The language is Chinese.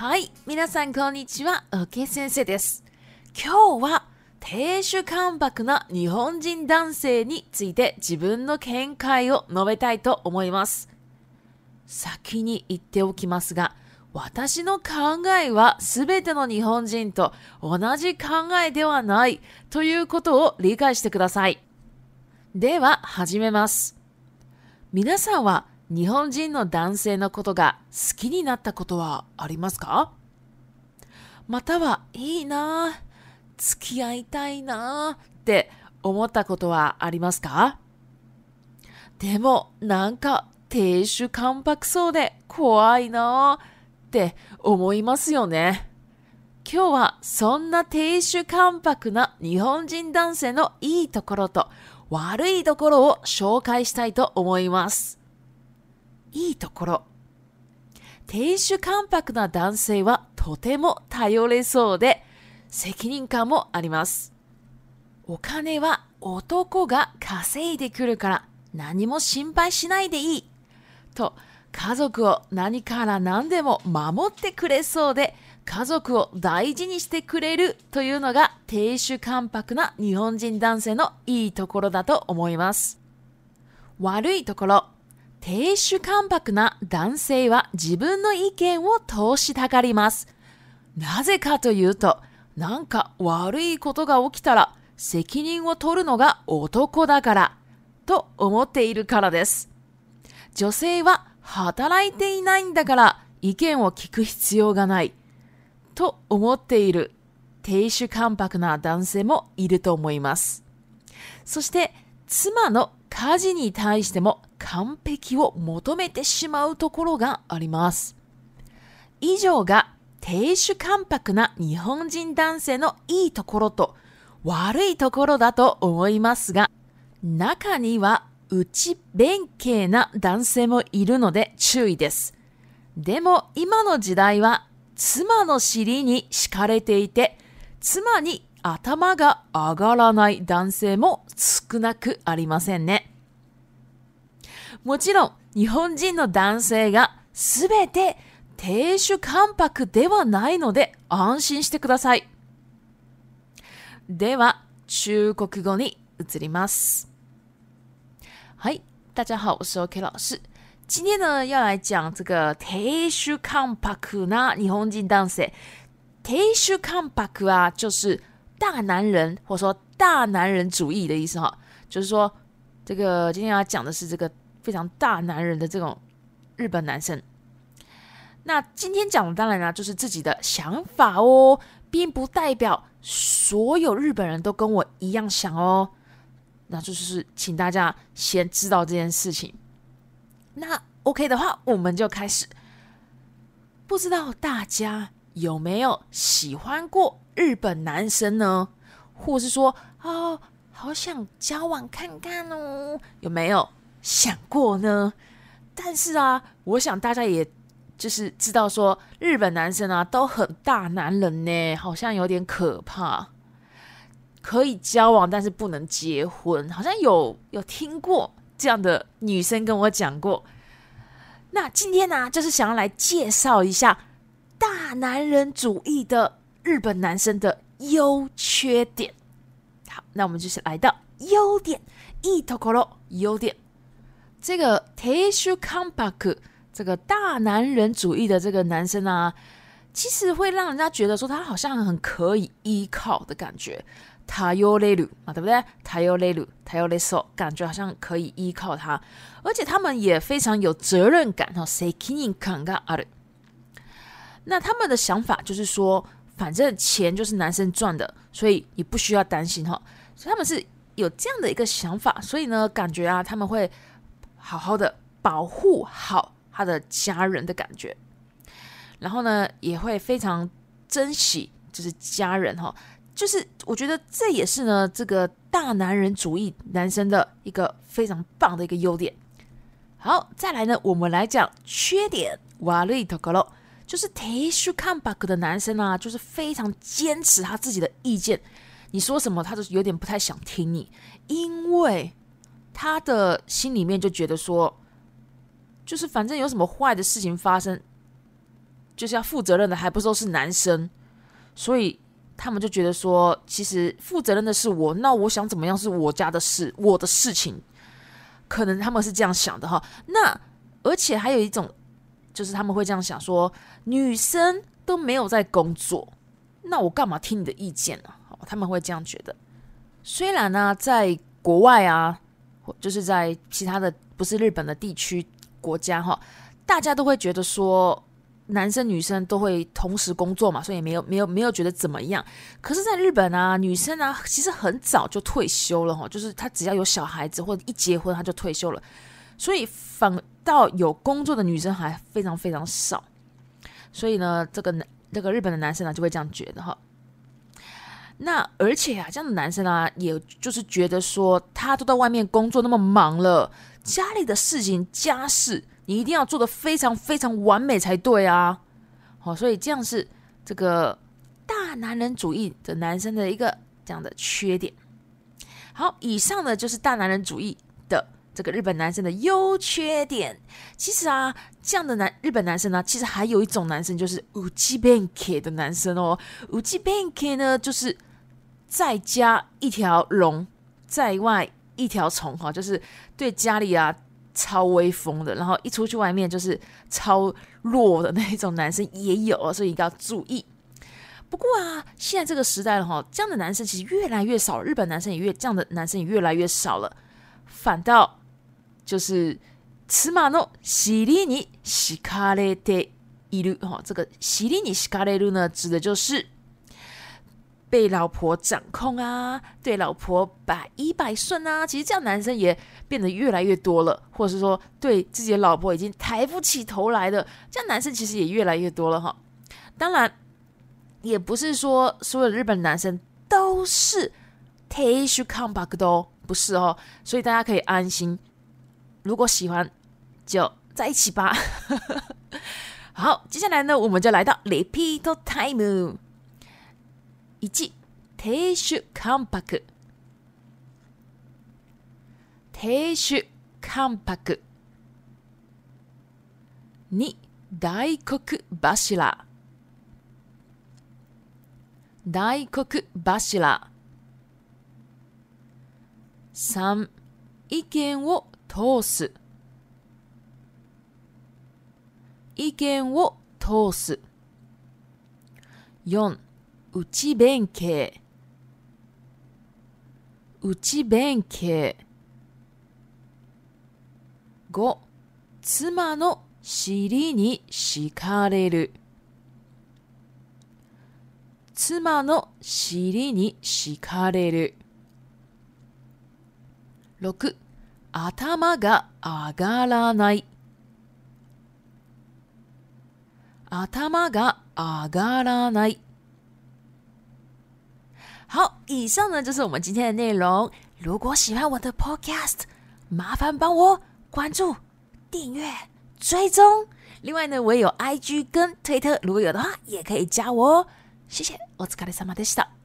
はい、皆さんこんにちは、オケ先生です。今日は亭主関白な日本人男性について自分の見解を述べたいと思います。先に言っておきますが、私の考えは全ての日本人と同じ考えではないということを理解してください。では始めます。皆さんは日本人の男性のことが好きになったことはありますかまたはいいな付き合いたいなって思ったことはありますかでもなんか亭主関白そうで怖いなって思いますよね。今日はそんな亭主関白な日本人男性のいいところと悪いところを紹介したいと思います。いいところ。亭主関白な男性はとても頼れそうで、責任感もあります。お金は男が稼いでくるから何も心配しないでいい。と、家族を何から何でも守ってくれそうで、家族を大事にしてくれるというのが亭主関白な日本人男性のいいところだと思います。悪いところ。亭主関白な男性は自分の意見を通したがります。なぜかというと、なんか悪いことが起きたら責任を取るのが男だから、と思っているからです。女性は働いていないんだから意見を聞く必要がない、と思っている亭主関白な男性もいると思います。そして、妻の家事に対しても完璧を求めてしまうところがあります。以上が亭主関白な日本人男性のいいところと悪いところだと思いますが、中には内弁慶な男性もいるので注意です。でも今の時代は妻の尻に敷かれていて、妻に頭が上がらない男性も少なくありませんね。もちろん、日本人の男性がすべて亭主関白ではないので安心してください。では、中国語に移ります。はい、大家好，我是 OK 老师。今天呢，要来讲这个亭主関白な日本人男性。亭主関白は、就是大男人，或者说大男人主义的意思哈，就是说，这个今天要讲的是这个非常大男人的这种日本男生。那今天讲的当然呢，就是自己的想法哦，并不代表所有日本人都跟我一样想哦。那就是请大家先知道这件事情。那 OK 的话，我们就开始。不知道大家有没有喜欢过？日本男生呢，或是说哦，好想交往看看哦，有没有想过呢？但是啊，我想大家也就是知道说，日本男生啊都很大男人呢，好像有点可怕。可以交往，但是不能结婚，好像有有听过这样的女生跟我讲过。那今天呢，就是想要来介绍一下大男人主义的。日本男生的优缺点，好，那我们就是来到优点一头 o k 优点，这个 t e s h u kampaku 这个大男人主义的这个男生啊，其实会让人家觉得说他好像很可以依靠的感觉他有 yo lelu 啊对不对他有 yo lelu ta leso，感觉好像可以依靠他，而且他们也非常有责任感哈，sekiin kanga aru，那他们的想法就是说。反正钱就是男生赚的，所以你不需要担心哈。所以他们是有这样的一个想法，所以呢，感觉啊，他们会好好的保护好他的家人的感觉，然后呢，也会非常珍惜，就是家人哈。就是我觉得这也是呢，这个大男人主义男生的一个非常棒的一个优点。好，再来呢，我们来讲缺点瓦瑞托克罗。就是 T a 看 b u k 的男生啊，就是非常坚持他自己的意见。你说什么，他都有点不太想听你，因为他的心里面就觉得说，就是反正有什么坏的事情发生，就是要负责任的，还不都是男生，所以他们就觉得说，其实负责任的是我，那我想怎么样是我家的事，我的事情，可能他们是这样想的哈。那而且还有一种。就是他们会这样想，说女生都没有在工作，那我干嘛听你的意见呢？他们会这样觉得。虽然呢，在国外啊，或就是在其他的不是日本的地区国家哈，大家都会觉得说，男生女生都会同时工作嘛，所以没有没有没有觉得怎么样。可是，在日本啊，女生啊，其实很早就退休了哈，就是她只要有小孩子或者一结婚，她就退休了，所以反。到有工作的女生还非常非常少，所以呢，这个男、这个日本的男生呢，就会这样觉得哈。那而且啊，这样的男生啊，也就是觉得说，他都到外面工作那么忙了，家里的事情、家事，你一定要做的非常非常完美才对啊。好，所以这样是这个大男人主义的男生的一个这样的缺点。好，以上呢就是大男人主义的。这个日本男生的优缺点，其实啊，这样的男日本男生呢，其实还有一种男生就是五 G Bank 的男生哦。五 G Bank 呢，就是在家一条龙，在外一条虫哈，就是对家里啊超威风的，然后一出去外面就是超弱的那一种男生也有，所以一定要注意。不过啊，现在这个时代了哈，这样的男生其实越来越少，日本男生也越这样的男生也越来越少了，反倒。就是次马の西リ尼西卡列テイル哦，这个西リ尼西卡列ル呢，指的就是被老婆掌控啊，对老婆百依百顺啊。其实这样男生也变得越来越多了，或者是说对自己的老婆已经抬不起头来的，这样男生其实也越来越多了哈。当然，也不是说所有日本男生都是テッシュカムバック的哦，不是哦，所以大家可以安心。如果喜欢，就在一起吧。好，接下来呢，我们就来到 repeat time。一停手乾パク，停手乾パク。二大国バ大国バ三意見を。通す意見を通す4内弁慶内弁慶5妻の尻に敷かれる妻の尻に敷かれる6頭が上がらない頭が上がらない。好，以上呢就是我们今天的内容。如果喜欢我的 Podcast，麻烦帮我关注、订阅、追踪。另外呢，我也有 IG 跟推特，如果有的话，也可以加我哦。谢谢，お疲れ様でした。